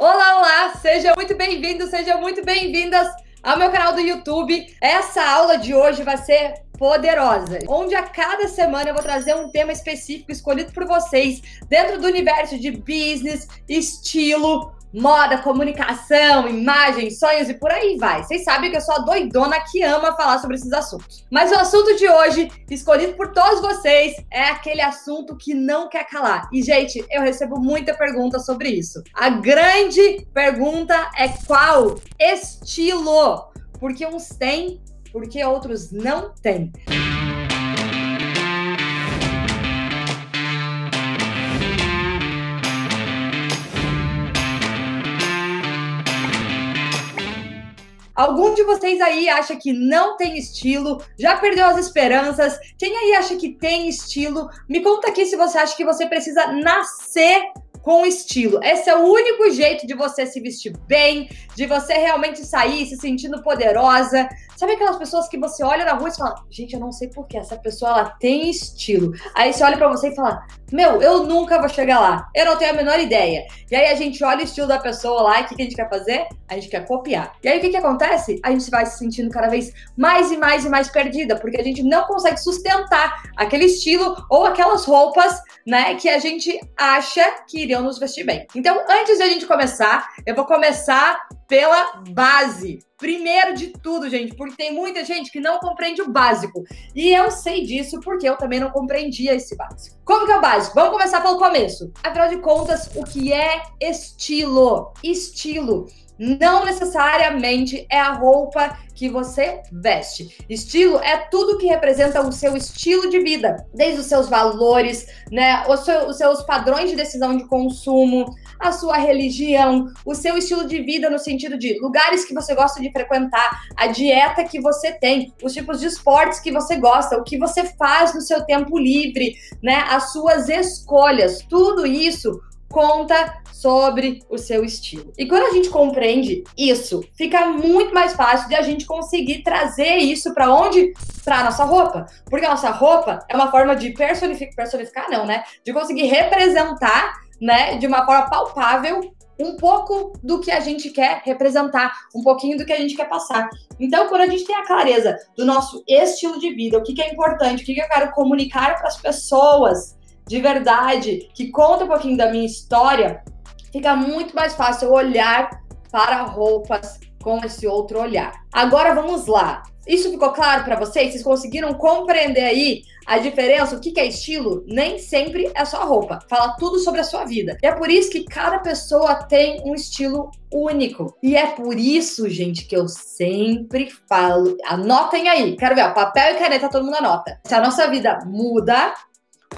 Olá, olá! Seja muito bem-vindo, sejam muito bem-vindas ao meu canal do YouTube. Essa aula de hoje vai ser poderosa, onde a cada semana eu vou trazer um tema específico escolhido por vocês dentro do universo de business, estilo, moda, comunicação, imagem, sonhos e por aí vai. Vocês sabem que eu sou a doidona que ama falar sobre esses assuntos. Mas o assunto de hoje, escolhido por todos vocês, é aquele assunto que não quer calar. E, gente, eu recebo muita pergunta sobre isso. A grande pergunta é qual estilo? Porque uns têm, porque outros não têm. Algum de vocês aí acha que não tem estilo? Já perdeu as esperanças? Quem aí acha que tem estilo? Me conta aqui se você acha que você precisa nascer com estilo. Esse é o único jeito de você se vestir bem, de você realmente sair se sentindo poderosa. Sabe aquelas pessoas que você olha na rua e fala: "Gente, eu não sei por que essa pessoa ela tem estilo". Aí você olha para você e fala: "Meu, eu nunca vou chegar lá. Eu não tenho a menor ideia". E aí a gente olha o estilo da pessoa lá e o que a gente quer fazer? A gente quer copiar. E aí o que que acontece? A gente vai se sentindo cada vez mais e mais e mais perdida, porque a gente não consegue sustentar aquele estilo ou aquelas roupas, né, que a gente acha que iriam nos vestir bem. Então, antes de a gente começar, eu vou começar pela base. Primeiro de tudo, gente, porque tem muita gente que não compreende o básico. E eu sei disso porque eu também não compreendia esse básico. Como que é o básico? Vamos começar pelo começo. Afinal de contas, o que é estilo? Estilo não necessariamente é a roupa que você veste. Estilo é tudo que representa o seu estilo de vida, desde os seus valores, né, os, os seus padrões de decisão de consumo, a sua religião, o seu estilo de vida no sentido de lugares que você gosta de frequentar, a dieta que você tem, os tipos de esportes que você gosta, o que você faz no seu tempo livre, né, as suas escolhas, tudo isso conta sobre o seu estilo. E quando a gente compreende isso, fica muito mais fácil de a gente conseguir trazer isso para onde? Para nossa roupa. Porque a nossa roupa é uma forma de personificar, personificar não, né? De conseguir representar, né, de uma forma palpável um pouco do que a gente quer representar, um pouquinho do que a gente quer passar. Então, quando a gente tem a clareza do nosso estilo de vida, o que, que é importante, o que, que eu quero comunicar para as pessoas, de verdade, que conta um pouquinho da minha história, fica muito mais fácil olhar para roupas com esse outro olhar. Agora vamos lá. Isso ficou claro para vocês? Vocês conseguiram compreender aí a diferença? O que é estilo? Nem sempre é só roupa. Fala tudo sobre a sua vida. E é por isso que cada pessoa tem um estilo único. E é por isso, gente, que eu sempre falo. Anotem aí. Quero ver, ó, papel e caneta, todo mundo anota. Se a nossa vida muda,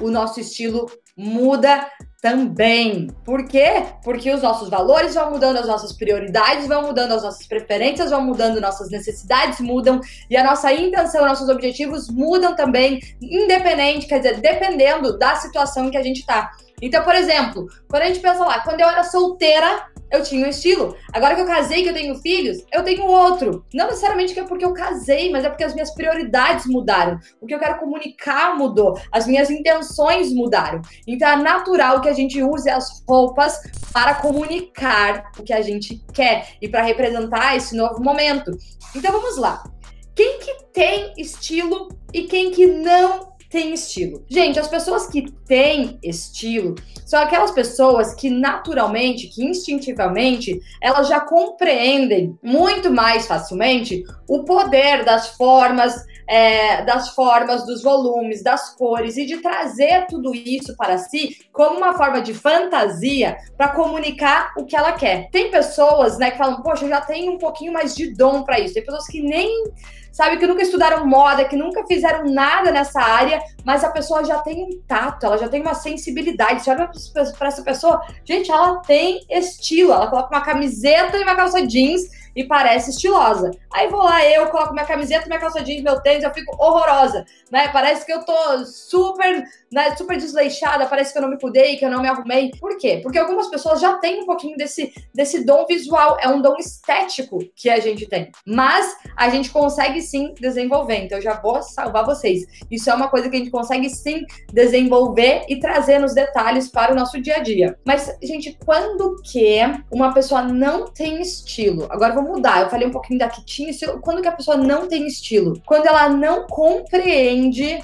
o nosso estilo muda também. Por quê? Porque os nossos valores vão mudando, as nossas prioridades vão mudando, as nossas preferências vão mudando, nossas necessidades mudam e a nossa intenção, nossos objetivos mudam também, independente, quer dizer, dependendo da situação em que a gente tá. Então, por exemplo, quando a gente pensa lá, quando eu era solteira, eu tinha um estilo. Agora que eu casei, que eu tenho filhos, eu tenho outro. Não necessariamente que é porque eu casei, mas é porque as minhas prioridades mudaram. O que eu quero comunicar mudou. As minhas intenções mudaram. Então é natural que a gente use as roupas para comunicar o que a gente quer e para representar esse novo momento. Então vamos lá. Quem que tem estilo e quem que não tem estilo. Gente, as pessoas que têm estilo são aquelas pessoas que naturalmente, que instintivamente, elas já compreendem muito mais facilmente o poder das formas, é, das formas, dos volumes, das cores e de trazer tudo isso para si como uma forma de fantasia para comunicar o que ela quer. Tem pessoas, né, que falam, poxa, eu já tenho um pouquinho mais de dom para isso. Tem pessoas que nem sabe, que nunca estudaram moda, que nunca fizeram nada nessa área, mas a pessoa já tem um tato, ela já tem uma sensibilidade. Você olha para essa pessoa, gente, ela tem estilo, ela coloca uma camiseta e uma calça jeans e parece estilosa. Aí vou lá, eu coloco minha camiseta, minha calça jeans, meu tênis, eu fico horrorosa, né? Parece que eu tô super, né, super desleixada, parece que eu não me cuidei, que eu não me arrumei. Por quê? Porque algumas pessoas já têm um pouquinho desse, desse dom visual, é um dom estético que a gente tem. Mas a gente consegue sim desenvolver, então eu já vou salvar vocês. Isso é uma coisa que a gente consegue sim desenvolver e trazer nos detalhes para o nosso dia a dia. Mas, gente, quando que uma pessoa não tem estilo? Agora vou mudar. Eu falei um pouquinho da que tinha. Quando que a pessoa não tem estilo? Quando ela não compreende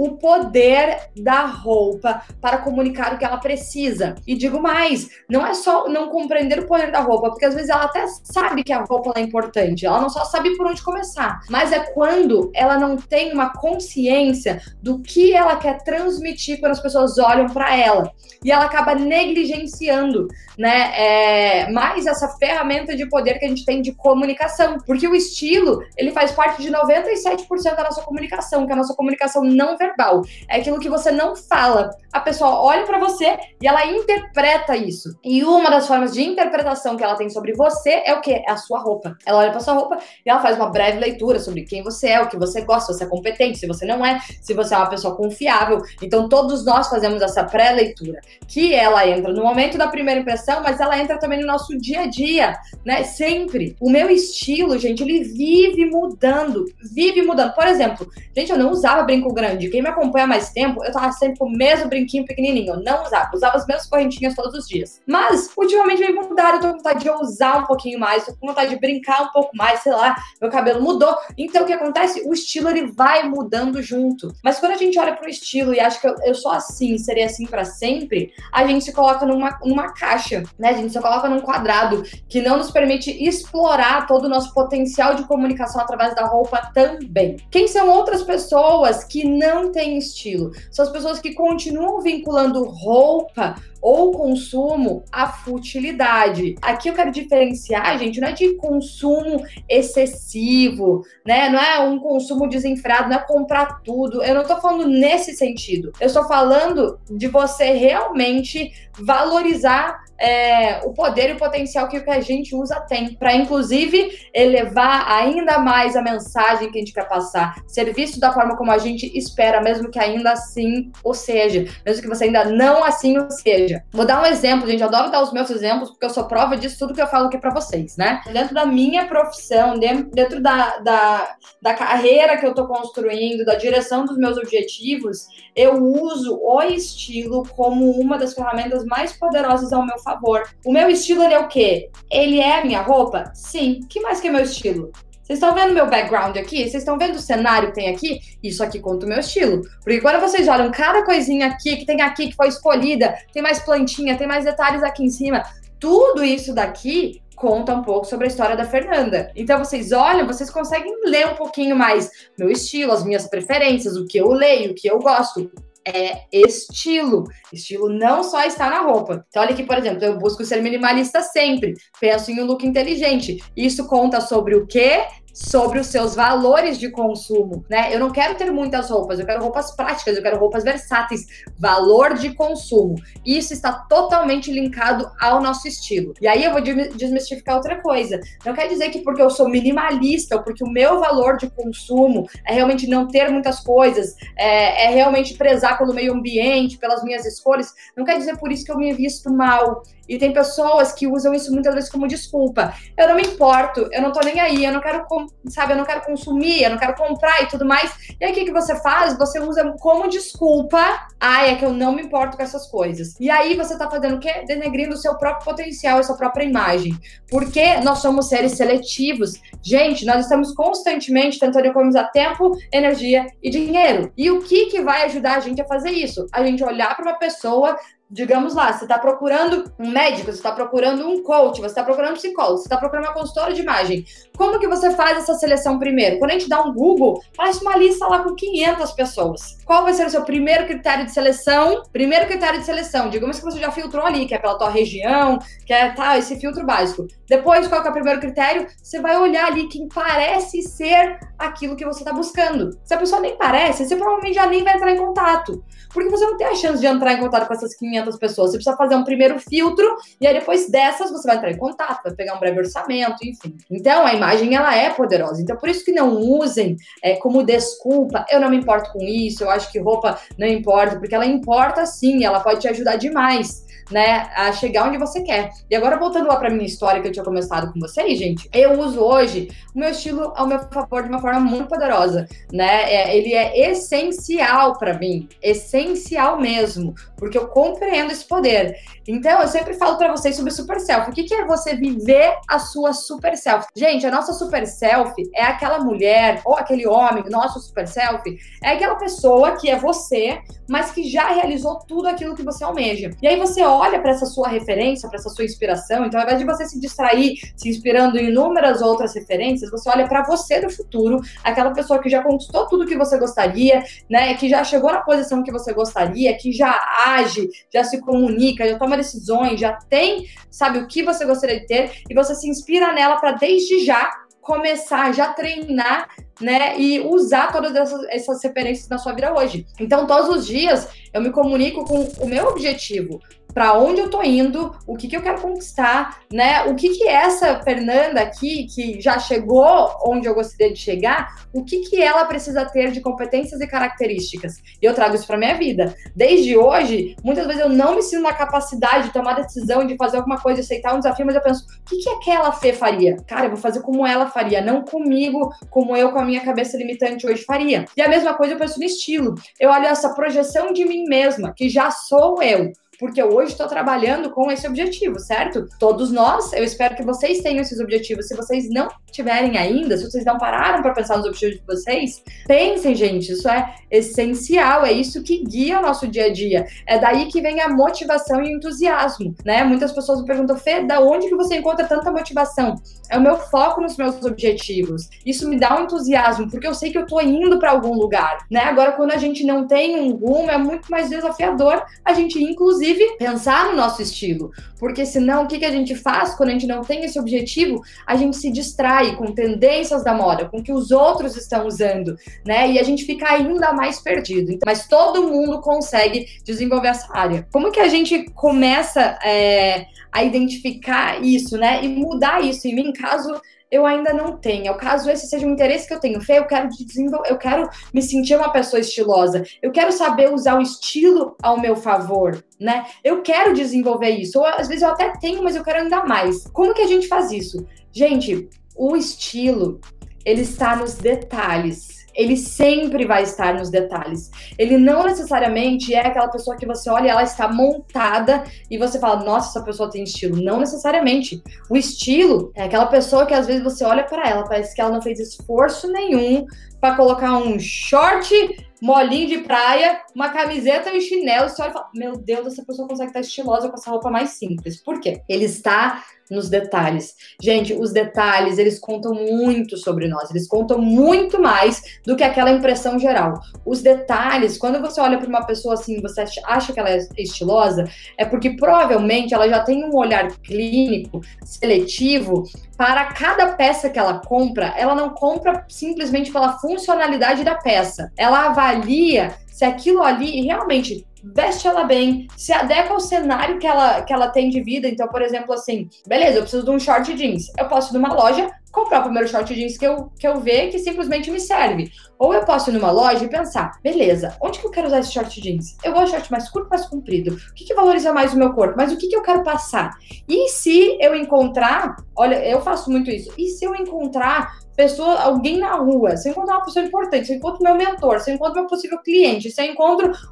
o poder da roupa para comunicar o que ela precisa. E digo mais, não é só não compreender o poder da roupa, porque às vezes ela até sabe que a roupa é importante, ela não só sabe por onde começar, mas é quando ela não tem uma consciência do que ela quer transmitir quando as pessoas olham para ela. E ela acaba negligenciando, né, é, mais essa ferramenta de poder que a gente tem de comunicação, porque o estilo, ele faz parte de 97% da nossa comunicação, que é a nossa comunicação não verbal verbal. É aquilo que você não fala. A pessoa olha para você e ela interpreta isso. E uma das formas de interpretação que ela tem sobre você é o quê? É a sua roupa. Ela olha para sua roupa e ela faz uma breve leitura sobre quem você é, o que você gosta, se você é competente, se você não é, se você é uma pessoa confiável. Então todos nós fazemos essa pré-leitura, que ela entra no momento da primeira impressão, mas ela entra também no nosso dia a dia, né? Sempre. O meu estilo, gente, ele vive mudando, vive mudando. Por exemplo, gente, eu não usava brinco grande. Quem me acompanha há mais tempo, eu tava sempre com o mesmo brinquinho pequenininho. Não usava, usava as mesmas correntinhas todos os dias. Mas, ultimamente veio mudar, eu tô com vontade de usar um pouquinho mais, tô com vontade de brincar um pouco mais, sei lá, meu cabelo mudou. Então, o que acontece? O estilo, ele vai mudando junto. Mas quando a gente olha pro estilo e acha que eu, eu sou assim, serei assim para sempre, a gente se coloca numa, numa caixa, né? A gente se coloca num quadrado que não nos permite explorar todo o nosso potencial de comunicação através da roupa também. Quem são outras pessoas que não têm têm estilo. São as pessoas que continuam vinculando roupa ou consumo à futilidade. Aqui eu quero diferenciar, gente, não é de consumo excessivo, né? Não é um consumo desenfreado, não é comprar tudo. Eu não tô falando nesse sentido. Eu estou falando de você realmente valorizar é, o poder e o potencial que o que a gente usa tem, para inclusive elevar ainda mais a mensagem que a gente quer passar, ser visto da forma como a gente espera, mesmo que ainda assim o seja, mesmo que você ainda não assim o seja. Vou dar um exemplo, gente, eu adoro dar os meus exemplos, porque eu sou prova disso tudo que eu falo aqui para vocês, né? Dentro da minha profissão, dentro da, da, da carreira que eu tô construindo, da direção dos meus objetivos, eu uso o estilo como uma das ferramentas mais poderosas ao meu favor favor. O meu estilo ele é o quê? Ele é a minha roupa? Sim. Que mais que é meu estilo? Vocês estão vendo meu background aqui? Vocês estão vendo o cenário que tem aqui? Isso aqui conta o meu estilo. Porque quando vocês olham cada coisinha aqui, que tem aqui, que foi escolhida, tem mais plantinha, tem mais detalhes aqui em cima, tudo isso daqui conta um pouco sobre a história da Fernanda. Então vocês olham, vocês conseguem ler um pouquinho mais meu estilo, as minhas preferências, o que eu leio, o que eu gosto, é estilo. Estilo não só está na roupa. Então, olha aqui, por exemplo, eu busco ser minimalista sempre. Penso em um look inteligente. Isso conta sobre o quê? Sobre os seus valores de consumo, né? Eu não quero ter muitas roupas, eu quero roupas práticas, eu quero roupas versáteis, valor de consumo. Isso está totalmente linkado ao nosso estilo. E aí eu vou desmistificar outra coisa. Não quer dizer que porque eu sou minimalista ou porque o meu valor de consumo é realmente não ter muitas coisas, é, é realmente prezar pelo meio ambiente, pelas minhas escolhas, não quer dizer por isso que eu me visto mal. E tem pessoas que usam isso muitas vezes como desculpa. Eu não me importo, eu não tô nem aí, eu não quero, sabe, eu não quero consumir, eu não quero comprar e tudo mais. E aí o que, que você faz? Você usa como desculpa, ah, é que eu não me importo com essas coisas. E aí você tá fazendo o quê? Denegrindo o seu próprio potencial, a sua própria imagem. Porque nós somos seres seletivos. Gente, nós estamos constantemente tentando economizar tempo, energia e dinheiro. E o que que vai ajudar a gente a fazer isso? A gente olhar para uma pessoa digamos lá, você está procurando um médico, você está procurando um coach, você está procurando um psicólogo, você está procurando uma consultora de imagem. Como que você faz essa seleção primeiro? Quando a gente dá um Google, faz uma lista lá com 500 pessoas. Qual vai ser o seu primeiro critério de seleção? Primeiro critério de seleção, digamos que você já filtrou ali, que é pela tua região, que é tá, esse filtro básico. Depois, qual que é o primeiro critério? Você vai olhar ali quem parece ser aquilo que você está buscando. Se a pessoa nem parece, você provavelmente já nem vai entrar em contato. Porque você não tem a chance de entrar em contato com essas 500 pessoas. Você precisa fazer um primeiro filtro e aí depois dessas você vai entrar em contato, vai pegar um breve orçamento, enfim. Então a imagem ela é poderosa. Então por isso que não usem é, como desculpa. Eu não me importo com isso. Eu acho que roupa não importa, porque ela importa sim. Ela pode te ajudar demais né, a chegar onde você quer. E agora voltando lá para minha história que eu tinha começado com vocês, gente, eu uso hoje o meu estilo ao meu favor de uma forma muito poderosa, né? É, ele é essencial para mim, essencial mesmo, porque eu compreendo esse poder. Então, eu sempre falo para vocês sobre super self. O que, que é você viver a sua super self? Gente, a nossa super self é aquela mulher ou aquele homem, nosso super self, é aquela pessoa que é você, mas que já realizou tudo aquilo que você almeja. E aí você para essa sua referência, para essa sua inspiração. Então, ao invés de você se distrair se inspirando em inúmeras outras referências, você olha para você do futuro, aquela pessoa que já conquistou tudo que você gostaria, né, que já chegou na posição que você gostaria, que já age, já se comunica, já toma decisões, já tem, sabe, o que você gostaria de ter, e você se inspira nela para desde já começar, já treinar, né, e usar todas essas, essas referências na sua vida hoje. Então, todos os dias eu me comunico com o meu objetivo, para onde eu tô indo, o que, que eu quero conquistar, né? O que que essa Fernanda aqui, que já chegou onde eu gostaria de chegar, o que que ela precisa ter de competências e características? E eu trago isso para minha vida. Desde hoje, muitas vezes eu não me sinto na capacidade de tomar decisão, de fazer alguma coisa, aceitar um desafio, mas eu penso, o que que aquela Fê faria? Cara, eu vou fazer como ela faria, não comigo, como eu com a minha cabeça limitante hoje faria. E a mesma coisa eu penso no estilo. Eu olho essa projeção de mim mesma, que já sou eu porque eu hoje estou trabalhando com esse objetivo, certo? Todos nós, eu espero que vocês tenham esses objetivos. Se vocês não tiverem ainda, se vocês não pararam para pensar nos objetivos de vocês, pensem, gente, isso é essencial, é isso que guia o nosso dia a dia. É daí que vem a motivação e o entusiasmo, né? Muitas pessoas me perguntam, Fê, da onde que você encontra tanta motivação? É o meu foco nos meus objetivos. Isso me dá um entusiasmo, porque eu sei que eu estou indo para algum lugar, né? Agora, quando a gente não tem um rumo, é muito mais desafiador a gente, inclusive, inclusive, pensar no nosso estilo. Porque senão, o que, que a gente faz quando a gente não tem esse objetivo? A gente se distrai com tendências da moda, com o que os outros estão usando, né? E a gente fica ainda mais perdido. Então, mas todo mundo consegue desenvolver essa área. Como que a gente começa é, a identificar isso, né? E mudar isso? Em mim, caso eu ainda não tenho. É o caso esse seja um interesse que eu tenho, Fê, eu quero desenvolver, eu quero me sentir uma pessoa estilosa. Eu quero saber usar o estilo ao meu favor, né? Eu quero desenvolver isso. Ou às vezes eu até tenho, mas eu quero ainda mais. Como que a gente faz isso? Gente, o estilo, ele está nos detalhes ele sempre vai estar nos detalhes. Ele não necessariamente é aquela pessoa que você olha e ela está montada e você fala, nossa, essa pessoa tem estilo. Não necessariamente. O estilo é aquela pessoa que às vezes você olha para ela, parece que ela não fez esforço nenhum para colocar um short molinho de praia, uma camiseta e um chinelo. Você olha e fala, meu Deus, essa pessoa consegue estar estilosa com essa roupa mais simples. Por quê? Ele está nos detalhes. Gente, os detalhes, eles contam muito sobre nós, eles contam muito mais do que aquela impressão geral. Os detalhes, quando você olha para uma pessoa assim, você acha que ela é estilosa, é porque provavelmente ela já tem um olhar clínico, seletivo, para cada peça que ela compra, ela não compra simplesmente pela funcionalidade da peça. Ela avalia se aquilo ali realmente veste ela bem, se adequa ao cenário que ela, que ela tem de vida. Então, por exemplo, assim, beleza, eu preciso de um short jeans. Eu posso ir numa loja, comprar o primeiro short jeans que eu, que eu ver que simplesmente me serve. Ou eu posso ir numa loja e pensar, beleza, onde que eu quero usar esse short jeans? Eu gosto de short mais curto, mais comprido. O que, que valoriza mais o meu corpo? Mas o que, que eu quero passar? E se eu encontrar, olha, eu faço muito isso. E se eu encontrar pessoa, alguém na rua, se eu uma pessoa importante, se eu encontro meu mentor, se eu encontro meu possível cliente, se eu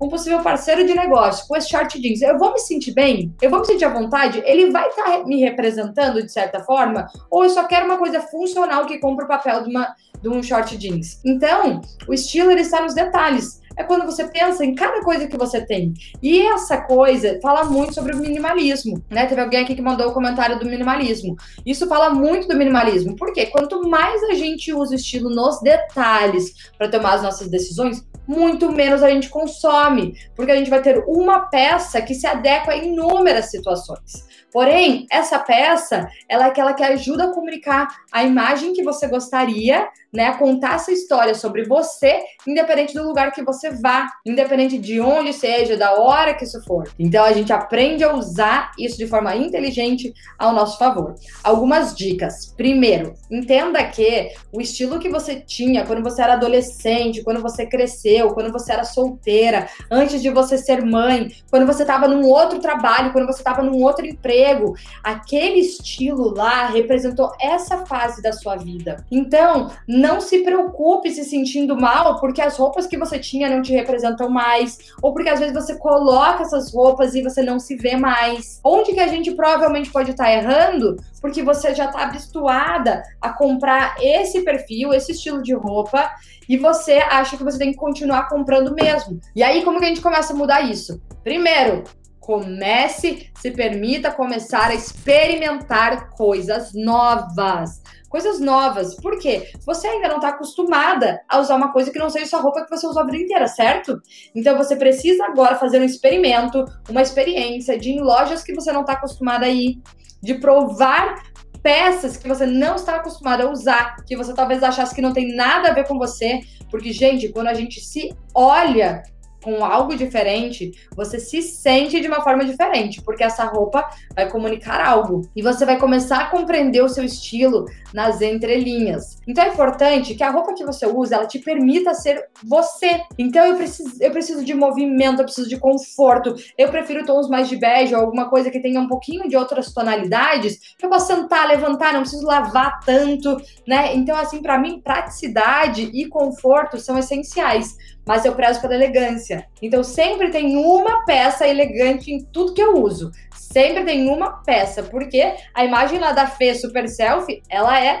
um possível parceiro de negócio com esse short jeans, eu vou me sentir bem? Eu vou me sentir à vontade? Ele vai estar tá me representando de certa forma? Ou eu só quero uma coisa funcional que cumpra o papel de, uma, de um short jeans? Então, o estilo ele está nos detalhes é quando você pensa em cada coisa que você tem. E essa coisa fala muito sobre o minimalismo, né? Teve alguém aqui que mandou o um comentário do minimalismo. Isso fala muito do minimalismo. Porque quanto mais a gente usa o estilo nos detalhes para tomar as nossas decisões, muito menos a gente consome, porque a gente vai ter uma peça que se adequa a inúmeras situações. Porém, essa peça, ela é aquela que ajuda a comunicar a imagem que você gostaria, né, contar essa história sobre você, independente do lugar que você vá, independente de onde seja, da hora que isso for. Então a gente aprende a usar isso de forma inteligente ao nosso favor. Algumas dicas. Primeiro, entenda que o estilo que você tinha quando você era adolescente, quando você cresceu, quando você era solteira, antes de você ser mãe, quando você estava num outro trabalho, quando você estava num outro emprego. Aquele estilo lá representou essa fase da sua vida. Então, não se preocupe se sentindo mal porque as roupas que você tinha não te representam mais, ou porque às vezes você coloca essas roupas e você não se vê mais. Onde que a gente provavelmente pode estar errando? Porque você já está habituada a comprar esse perfil, esse estilo de roupa, e você acha que você tem que continuar comprando mesmo. E aí, como que a gente começa a mudar isso? Primeiro, comece, se permita começar a experimentar coisas novas. Coisas novas. Por quê? Você ainda não está acostumada a usar uma coisa que não seja sua roupa que você usou a vida inteira, certo? Então você precisa agora fazer um experimento, uma experiência de ir em lojas que você não está acostumada a ir, de provar peças que você não está acostumado a usar, que você talvez achasse que não tem nada a ver com você, porque gente, quando a gente se olha com algo diferente, você se sente de uma forma diferente, porque essa roupa vai comunicar algo e você vai começar a compreender o seu estilo nas entrelinhas. Então é importante que a roupa que você usa, ela te permita ser você. Então eu preciso, eu preciso de movimento, eu preciso de conforto. Eu prefiro tons mais de bege ou alguma coisa que tenha um pouquinho de outras tonalidades, que eu possa sentar, levantar, não preciso lavar tanto, né? Então assim, para mim, praticidade e conforto são essenciais mas eu prezo pela elegância. Então sempre tem uma peça elegante em tudo que eu uso. Sempre tem uma peça, porque a imagem lá da Fê Super Selfie, ela é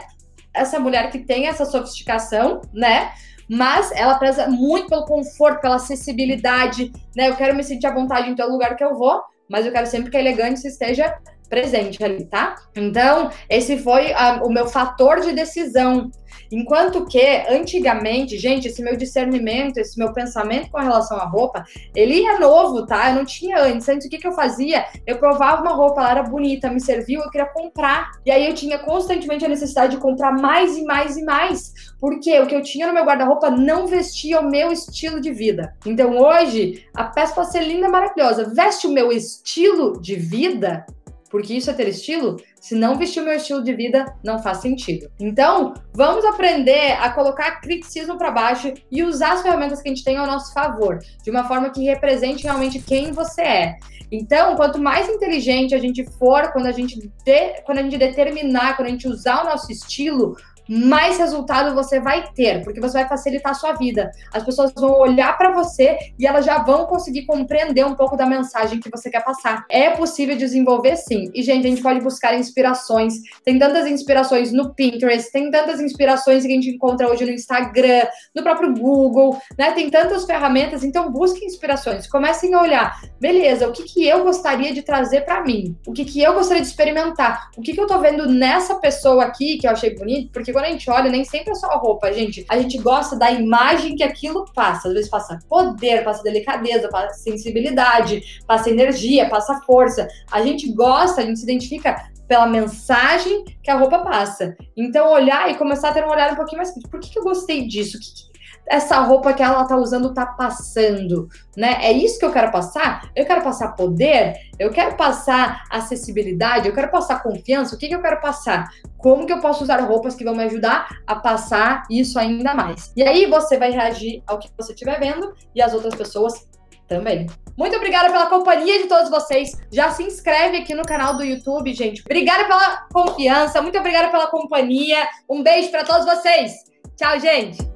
essa mulher que tem essa sofisticação, né? Mas ela preza muito pelo conforto, pela acessibilidade, né? Eu quero me sentir à vontade em todo lugar que eu vou, mas eu quero sempre que a elegância esteja presente ali, tá? Então, esse foi a, o meu fator de decisão Enquanto que, antigamente, gente, esse meu discernimento, esse meu pensamento com relação à roupa, ele é novo, tá? Eu não tinha antes. Antes, o que, que eu fazia? Eu provava uma roupa, ela era bonita, me serviu, eu queria comprar. E aí eu tinha constantemente a necessidade de comprar mais e mais e mais. Porque o que eu tinha no meu guarda-roupa não vestia o meu estilo de vida. Então hoje, a peça pode ser linda, maravilhosa. Veste o meu estilo de vida, porque isso é ter estilo, se não vestir o meu estilo de vida, não faz sentido. Então, vamos aprender a colocar criticismo para baixo e usar as ferramentas que a gente tem ao nosso favor, de uma forma que represente realmente quem você é. Então, quanto mais inteligente a gente for, quando a gente, de, quando a gente determinar, quando a gente usar o nosso estilo, mais resultado você vai ter, porque você vai facilitar a sua vida. As pessoas vão olhar para você e elas já vão conseguir compreender um pouco da mensagem que você quer passar. É possível desenvolver sim. E, gente, a gente pode buscar inspirações. Tem tantas inspirações no Pinterest, tem tantas inspirações que a gente encontra hoje no Instagram, no próprio Google, né? Tem tantas ferramentas, então busquem inspirações. Comecem a olhar, beleza, o que, que eu gostaria de trazer para mim? O que, que eu gostaria de experimentar? O que, que eu tô vendo nessa pessoa aqui que eu achei bonito? Porque quando a gente olha, nem sempre é só a roupa, gente. A gente gosta da imagem que aquilo passa. Às vezes passa poder, passa delicadeza, passa sensibilidade, passa energia, passa força. A gente gosta, a gente se identifica pela mensagem que a roupa passa. Então, olhar e começar a ter um olhar um pouquinho mais crítico. Por que, que eu gostei disso? O que, essa roupa que ela tá usando tá passando, né? É isso que eu quero passar? Eu quero passar poder? Eu quero passar acessibilidade? Eu quero passar confiança? O que, que eu quero passar? Como que eu posso usar roupas que vão me ajudar a passar isso ainda mais? E aí você vai reagir ao que você estiver vendo e as outras pessoas também. Muito obrigada pela companhia de todos vocês. Já se inscreve aqui no canal do YouTube, gente. Obrigada pela confiança, muito obrigada pela companhia. Um beijo para todos vocês. Tchau, gente.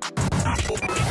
Oh.